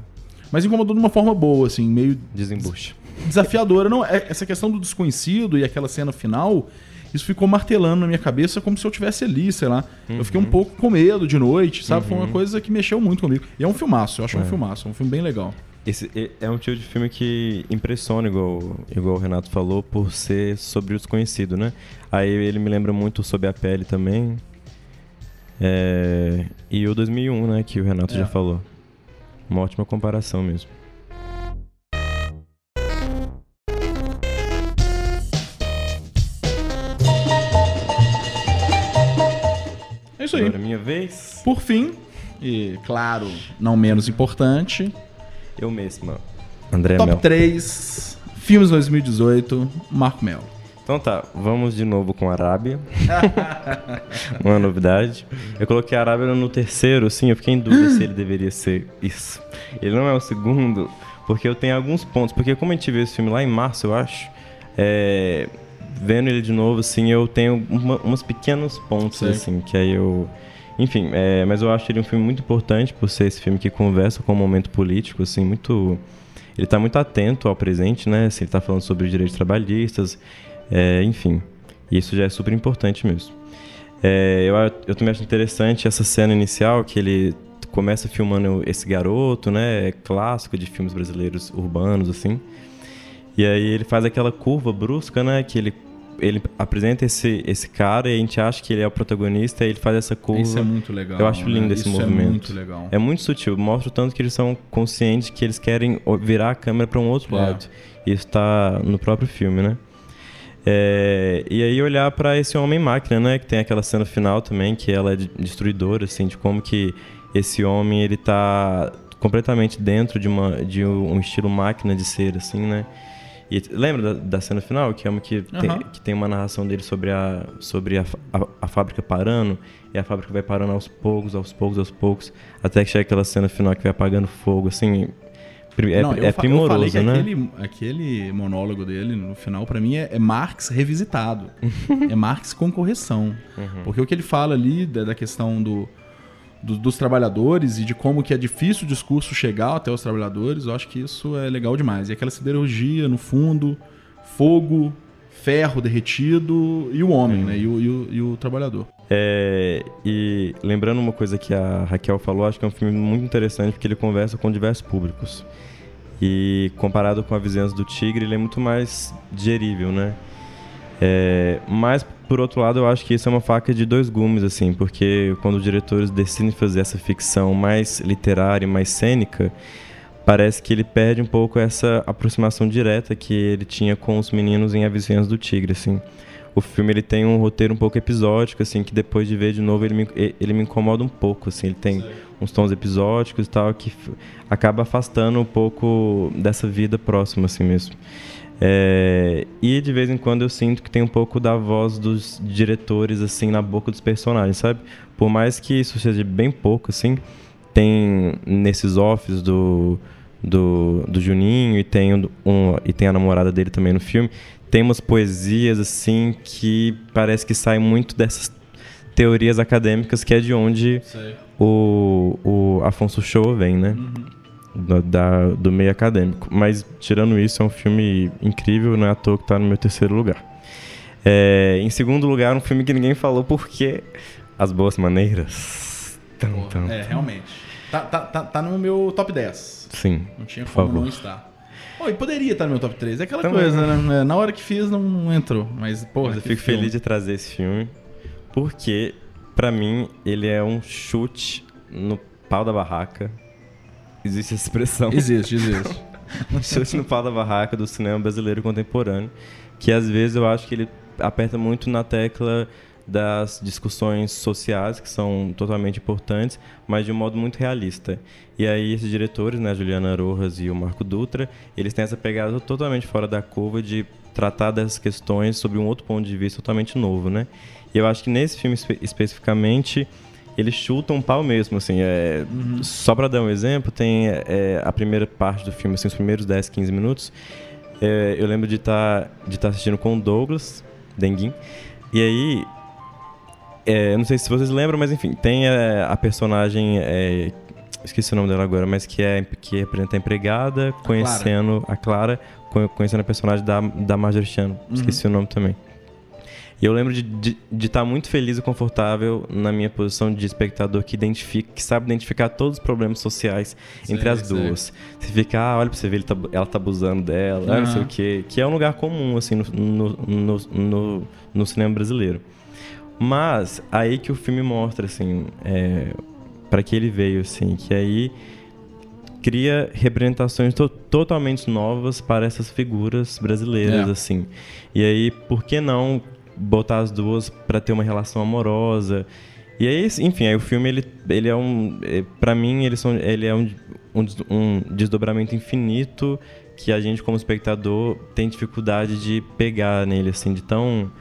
Mas incomodou de uma forma boa, assim, meio desembucha. desafiadora. Não, é- essa questão do desconhecido e aquela cena final, isso ficou martelando na minha cabeça como se eu tivesse ali, sei lá. Eu fiquei um pouco com medo de noite, sabe? Foi uma coisa que mexeu muito comigo. E é um filmaço, eu acho um filmaço, é um filme bem legal. Esse é- é um tipo de filme que impressiona, igual, igual o Renato falou, por ser sobre o desconhecido, né? Aí ele me lembra muito sobre a pele também. É, E o 2001, né? Que o Renato É. já falou. Uma ótima comparação mesmo. Isso aí. Agora é minha vez. Por fim, e claro, não menos importante, Eu mesma. André top Mel. 3 filmes 2018, Marco Mel. Então tá, vamos de novo com a Arábia. Uma novidade. Eu coloquei a Arábia no terceiro, sim, eu fiquei em dúvida se ele deveria ser isso. Ele não é o segundo, porque eu tenho alguns pontos. Porque como a gente viu esse filme lá em março, eu acho, é, vendo ele de novo, assim, eu tenho uma, umas pequenos pontos, Sei. assim, que aí eu... Enfim, é, mas eu acho ele um filme muito importante por ser esse filme que conversa com o momento político, assim, muito... Ele tá muito atento ao presente, né? Assim, ele tá falando sobre os direitos trabalhistas, é, enfim, isso já é super importante mesmo. É, eu, eu também acho interessante essa cena inicial que ele começa filmando esse garoto, né? É clássico de filmes brasileiros urbanos, assim. E aí ele faz aquela curva brusca, né? Que ele, ele apresenta esse, esse cara e a gente acha que ele é o protagonista e ele faz essa curva. Isso é muito legal. Eu acho lindo né? esse Isso movimento. É muito legal. É muito sutil, mostra o tanto que eles são conscientes que eles querem virar a câmera para um outro É. lado. Isso tá no próprio filme, né? É, e aí olhar para esse homem máquina, né? Que tem aquela cena final também que ela é de- destruidora, assim, de como que esse homem ele tá completamente dentro de uma de um estilo máquina de ser, assim, né? E lembra da, da cena final que é uma que, tem, Aham. que tem uma narração dele sobre a sobre a, a, a fábrica parando e a fábrica vai parando aos poucos, aos poucos, aos poucos, até que chega aquela cena final que vai apagando fogo, assim, é, Não, é primoroso, que né? aquele, aquele monólogo dele, no final, pra mim, é, é Marx revisitado. é Marx com correção. Uhum. Porque o que ele fala ali da, da questão do, do- dos trabalhadores e de como que é difícil o discurso chegar até os trabalhadores, eu acho que isso é legal demais. E aquela siderurgia no fundo, fogo, ferro derretido e o homem, né? E o, e o- e o trabalhador. É, e lembrando uma coisa que a Raquel falou, acho que é um filme muito interessante porque ele conversa com diversos públicos. E comparado com a Vizinhança do Tigre, ele é muito mais digerível, né? É, mas, por outro lado, eu acho que isso é uma faca de dois gumes, assim, porque quando os diretores decidem fazer essa ficção mais literária e mais cênica, parece que ele perde um pouco essa aproximação direta que ele tinha com os meninos em A Vizinhança do Tigre, assim. O filme ele tem um roteiro um pouco episódico, assim, que depois de ver de novo ele me, ele me incomoda um pouco, assim. Ele tem uns tons episódicos e tal que acaba afastando um pouco dessa vida próxima, assim mesmo. É, e de vez em quando eu sinto que tem um pouco da voz dos diretores, assim, na boca dos personagens, sabe? Por mais que isso seja bem pouco, assim, tem nesses offs do, do, do Juninho e tem, um, um- e tem a namorada dele também no filme, tem umas poesias, assim, que parece que saem muito dessas teorias acadêmicas, que é de onde o, o Afonso Show vem, né? Do, da- do meio acadêmico. Mas, tirando isso, é um filme incrível, não é à toa que tá no meu terceiro lugar. É, em segundo lugar, um filme que ninguém falou porque As Boas Maneiras. Tum, tum. É, realmente. Tá, tá, tá, tá no meu top 10. Sim. Não tinha Por como favor. não estar. Pô, e poderia estar no meu top 3. É aquela Também. coisa, né? É, Na hora que fiz, não entrou. Mas, porra, Mas eu fico filme. feliz de trazer esse filme porque, pra mim, ele é um chute no pau da barraca. Existe essa expressão. Existe, existe. um chute no pau da barraca do cinema brasileiro contemporâneo, que às vezes eu acho que ele aperta muito na tecla das discussões sociais que são totalmente importantes, mas de um modo muito realista. E aí esses diretores, né, Juliana Rojas e o Marco Dutra, eles têm essa pegada totalmente fora da curva de tratar dessas questões sob um outro ponto de vista totalmente novo, né? E eu acho que nesse filme espe especificamente eles chutam um pau mesmo, assim. É, uhum. Só para dar um exemplo, tem é, a primeira parte do filme, assim, os primeiros 10, 15 minutos. É, eu lembro de estar tá, de tá assistindo com o Douglas Denguin. E aí, é, não sei se vocês lembram, mas enfim, tem a, a personagem. É, esqueci o nome dela agora, mas que é que representa a empregada, conhecendo a Clara, a Clara conhecendo a personagem da, da Marjorie Chan. Uhum. Esqueci o nome também. E eu lembro de estar de, de tá muito feliz e confortável na minha posição de espectador que identifica, que sabe identificar todos os problemas sociais sei, entre as sei. duas. Você fica, ah, olha pra você ver, ele tá, ela tá abusando dela, uhum. não sei o quê. Que é um lugar comum, assim, no, no, no, no, cinema brasileiro. Mas, aí que o filme mostra, assim, é, para que ele veio, assim, que aí cria representações to totalmente novas para essas figuras brasileiras, é. assim. E aí, por que não botar as duas para ter uma relação amorosa. E aí, enfim, aí o filme ele, ele é um, é, para mim ele, são, ele é um, um, um, desdobramento infinito que a gente como espectador tem dificuldade de pegar nele assim, de tão,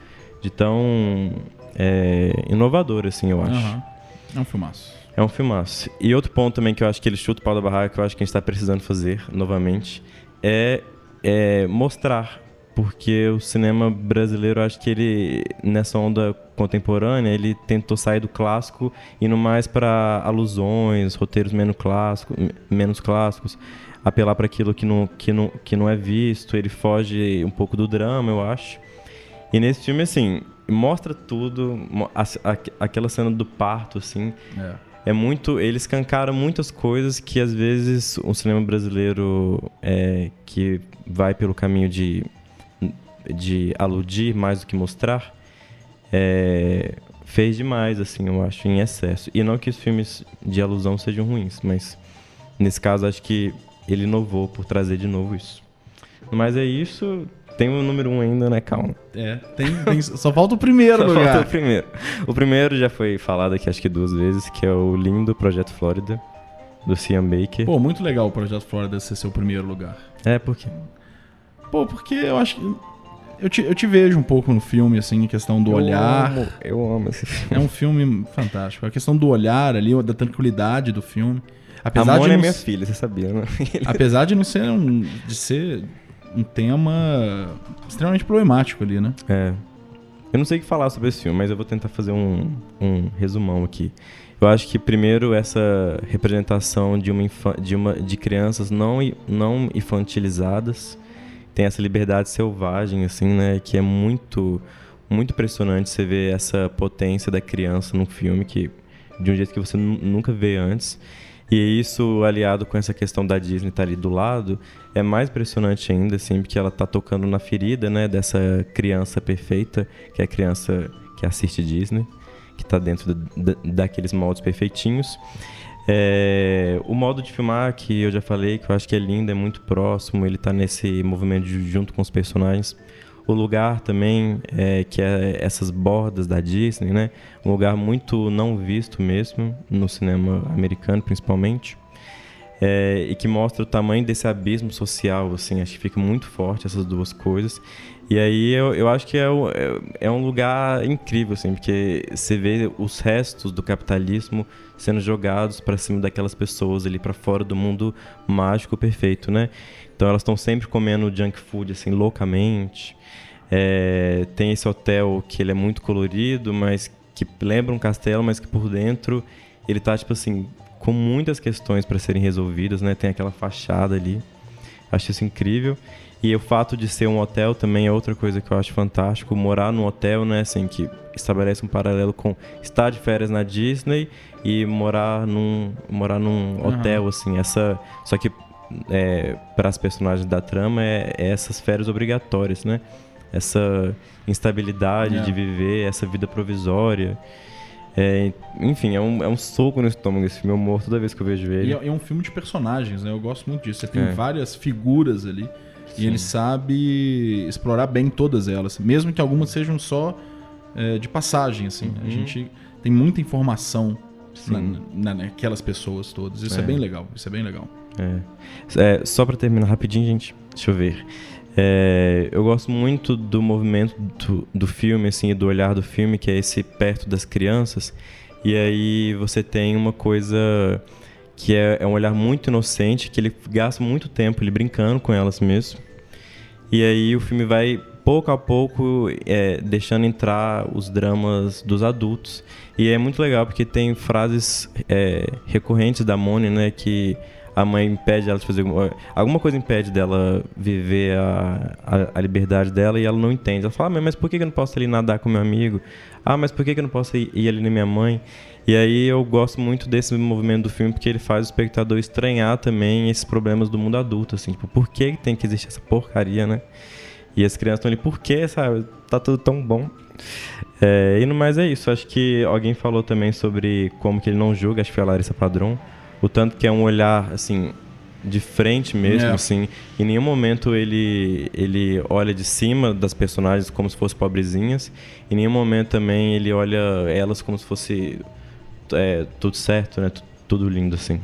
de tão é, inovador assim, eu acho. Uhum. É um filmaço. É um filmaço. E outro ponto também que eu acho que ele chuta o pau da barraca, que eu acho que a gente está precisando fazer novamente, é, é mostrar porque o cinema brasileiro, acho que ele, nessa onda contemporânea, ele tentou sair do clássico, indo mais para alusões, roteiros menos clássicos, menos clássicos apelar para aquilo que não, que, não, que não é visto, ele foge um pouco do drama, eu acho. E nesse filme, assim, mostra tudo, a, a, aquela cena do parto, assim, é. é. muito, ele escancara muitas coisas que às vezes o cinema brasileiro é, que vai pelo caminho de de aludir mais do que mostrar, é, fez demais, assim, eu acho, em excesso. E não que os filmes de alusão sejam ruins, mas nesse caso acho que ele inovou por trazer de novo isso. Mas é isso. Tem o número um ainda, né? Calma. É, tem, tem só falta o primeiro só lugar. Falta o primeiro. O primeiro já foi falado aqui acho que duas vezes, que é o lindo Projeto Flórida, do Cian Baker. Pô, muito legal o Projeto Flórida ser seu primeiro lugar. É, por quê? Pô, porque eu acho que eu te, eu te vejo um pouco no filme, assim, a questão do eu olhar. Amo, eu amo esse filme. É um filme fantástico. A questão do olhar ali, da tranquilidade do filme. Apesar a de é minha filha, você sabia, né? Apesar de não ser um, de ser um tema extremamente problemático ali, né? É. Eu não sei o que falar sobre esse filme, mas eu vou tentar fazer um, um resumão aqui. Eu acho que primeiro essa representação de uma, de, uma de crianças não, não infantilizadas tem essa liberdade selvagem, assim, né? Que é muito, muito impressionante você ver essa potência da criança num filme que de um jeito que você nunca vê antes. E isso, aliado com essa questão da Disney estar tá ali do lado, é mais impressionante ainda, assim, porque ela está tocando na ferida, né, dessa criança perfeita, que é a criança que assiste Disney, que está dentro da, daqueles moldes perfeitinhos. É, o modo de filmar que eu já falei, que eu acho que é lindo, é muito próximo, ele está nesse movimento de, junto com os personagens. O lugar também, é, que é essas bordas da Disney, né? Um lugar muito não visto mesmo, no cinema americano principalmente. É, e que mostra o tamanho desse abismo social, assim, acho que fica muito forte essas duas coisas. E aí eu, eu acho que é, é, é um lugar incrível, assim, porque você vê os restos do capitalismo sendo jogados para cima daquelas pessoas ali para fora do mundo mágico perfeito, né? Então elas estão sempre comendo junk food assim loucamente. É, tem esse hotel que ele é muito colorido, mas que lembra um castelo, mas que por dentro ele tá tipo assim com muitas questões para serem resolvidas, né? Tem aquela fachada ali. Acho isso incrível. E o fato de ser um hotel também é outra coisa que eu acho fantástico. Morar num hotel, né, assim, que estabelece um paralelo com estar de férias na Disney e morar num, morar num uhum. hotel, assim. Essa, só que é, para as personagens da trama é, é, essas férias obrigatórias, né? Essa instabilidade de viver, essa vida provisória. É, enfim, é um, é um soco no estômago esse filme. Eu morro toda vez que eu vejo ele. E é, é um filme de personagens, né? Eu gosto muito disso. Você tem é. várias figuras ali. Sim. E ele sabe explorar bem todas elas. Mesmo que algumas sejam só é, de passagem, assim. Uhum. A gente tem muita informação na, na, naquelas pessoas todas. Isso é. É. bem legal. Isso é bem legal. É. É, só pra terminar rapidinho, gente, deixa eu ver. É, eu gosto muito do movimento do, do filme, assim, do olhar do filme, que é esse perto das crianças. E aí você tem uma coisa que é, é um olhar muito inocente, que ele gasta muito tempo ele brincando com elas mesmo. E aí o filme vai pouco a pouco é, deixando entrar os dramas dos adultos. E é muito legal porque tem frases é, recorrentes da Moni, né, que a mãe impede ela de fazer alguma, alguma coisa impede dela viver a, a, a liberdade dela e ela não entende. Ela fala, ah, mas por que eu não posso ali nadar com meu amigo? Ah, mas por que eu não posso ir, ir ali na minha mãe? E aí eu gosto muito desse movimento do filme porque ele faz o espectador estranhar também esses problemas do mundo adulto, assim, tipo, por que tem que existir essa porcaria, né? E as crianças estão ali, por que, sabe? Tá tudo tão bom. É, e no mais é isso. Acho que alguém falou também sobre como que ele não julga, acho que foi a Larissa Padrão. O tanto que é um olhar, assim, de frente mesmo, É. assim. Em nenhum momento ele, ele olha de cima das personagens como se fossem pobrezinhas. Em nenhum momento também ele olha elas como se fosse é, tudo certo, né? Tu- Tudo lindo, assim.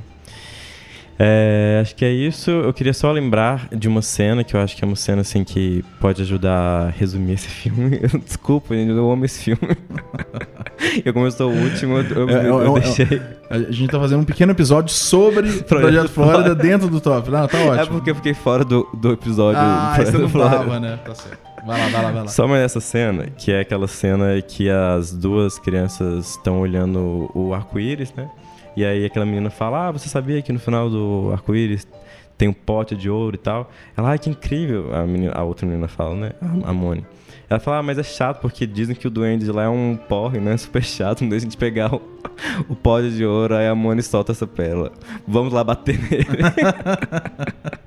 É, acho que é isso. Eu queria só lembrar de uma cena que eu acho que é uma cena assim que pode ajudar a resumir esse filme. Desculpa, eu amo esse filme. eu como eu sou o último, eu, eu, É, é, eu é, deixei. A gente tá fazendo um pequeno episódio sobre Projeto, Flórida Flórida. dentro do top. Não, tá ótimo. É porque eu fiquei fora do, do episódio. Ah, Projeto você não Flórida. tava, né? Tá certo. Vai lá, vai lá, vai lá. Só mais essa cena, que é aquela cena que as duas crianças estão olhando o arco-íris, né? E aí aquela menina fala: Ah, você sabia que no final do arco-íris tem um pote de ouro e tal? Ela, ah, que incrível. A, menina, a outra menina fala, né? A, Moni. Ela fala, ah, mas é chato porque dizem que o duende de lá é um porre, né? Super chato, não deixa gente pegar o, o pote de ouro. Aí a Moni solta essa pérola. Vamos lá bater nele.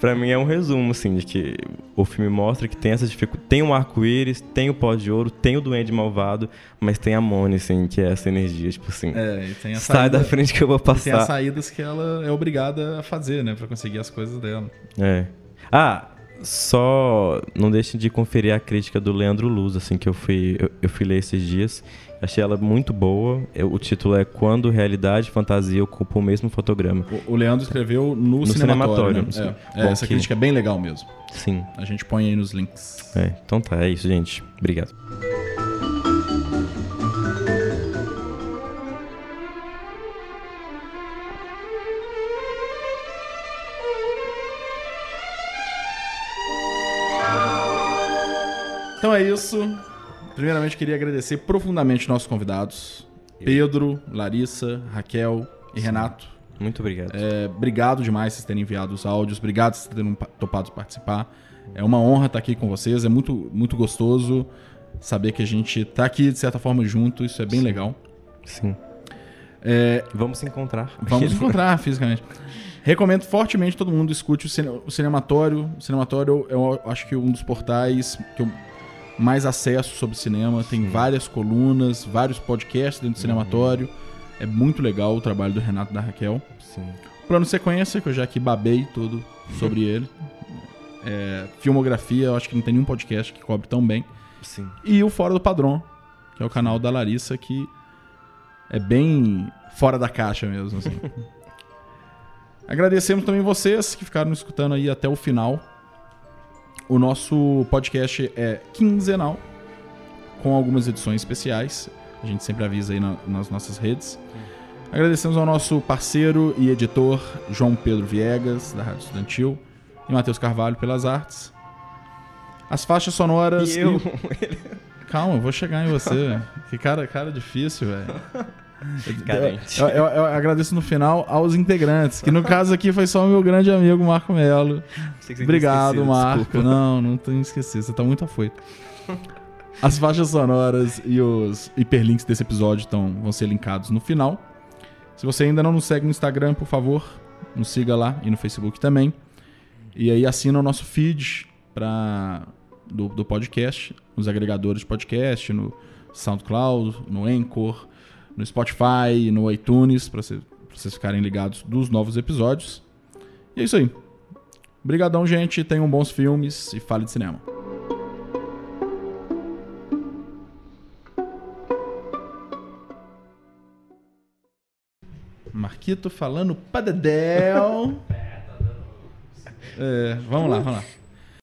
pra mim é um resumo, assim, de que o filme mostra que tem essas dificuldades. Tem um arco-íris, tem o pó de ouro, tem o duende malvado, mas tem a Moni, assim, que é essa energia, tipo assim. É, e tem a Sai saída- da frente que eu vou Tem as passar. saídas que ela é obrigada a fazer, né? Pra conseguir as coisas dela. É. Ah, só não deixem de conferir a crítica do Leandro Luz, assim, que eu fui, eu, eu fui ler esses dias. Achei ela muito boa. Eu- o título é Quando Realidade e Fantasia Ocupam o Mesmo Fotograma. O, o Leandro escreveu no, cinematório. cinematório, né? sim. É, é, Bom essa que- crítica é bem legal mesmo. Sim. A gente põe aí nos links. É, então tá, é isso, gente. Obrigado. Então é isso. Primeiramente, queria agradecer profundamente nossos convidados: Pedro, Larissa, Raquel e Renato. Muito obrigado. É, obrigado demais por vocês terem enviado os áudios, obrigado por vocês terem pa- topado participar. É uma honra estar aqui com vocês, é muito, muito gostoso saber que a gente tá aqui de certa forma junto, isso é bem legal. Sim. É, Vamos se encontrar. Vamos encontrar fisicamente. Recomendo fortemente todo mundo escute o, cine- o Cinematório. O Cinematório é, eu acho que um dos portais que eu mais acesso sobre cinema. Tem várias colunas, vários podcasts dentro do Cinematório. É muito legal o trabalho do Renato e da Raquel. Sim. Plano Sequência, que eu já aqui babei todo sobre ele. É, filmografia, eu acho que não tem nenhum podcast que cobre tão bem. Sim. E o Fora do Padrão, que é o canal da Larissa, que é bem fora da caixa mesmo, assim. Agradecemos também vocês que ficaram escutando aí até o final. O nosso podcast é quinzenal, com algumas edições especiais. A gente sempre avisa aí na- nas nossas redes. Agradecemos ao nosso parceiro e editor João Pedro Viegas, da Rádio Estudantil, e Matheus Carvalho pelas artes. As faixas sonoras. E eu? Calma, eu vou chegar em você. velho. que cara, cara difícil, velho. Eu, eu- eu agradeço no final aos integrantes, que no caso aqui foi só o meu grande amigo Marco Melo. Obrigado, Marco. Não, não tenho esquecido, você tá muito afoito. As faixas sonoras e os hiperlinks desse episódio tão, vão ser linkados no final. Se você ainda não nos segue no Instagram, por favor, nos siga lá e no Facebook também. E aí assina o nosso feed pra, do, do podcast, nos agregadores de podcast, no SoundCloud, no Anchor, no Spotify, no iTunes, para vocês ficarem ligados dos novos episódios. E é isso aí. Obrigadão, gente. Tenham bons filmes e fale de cinema. Marquito falando padedel. é, vamos lá, vamos lá.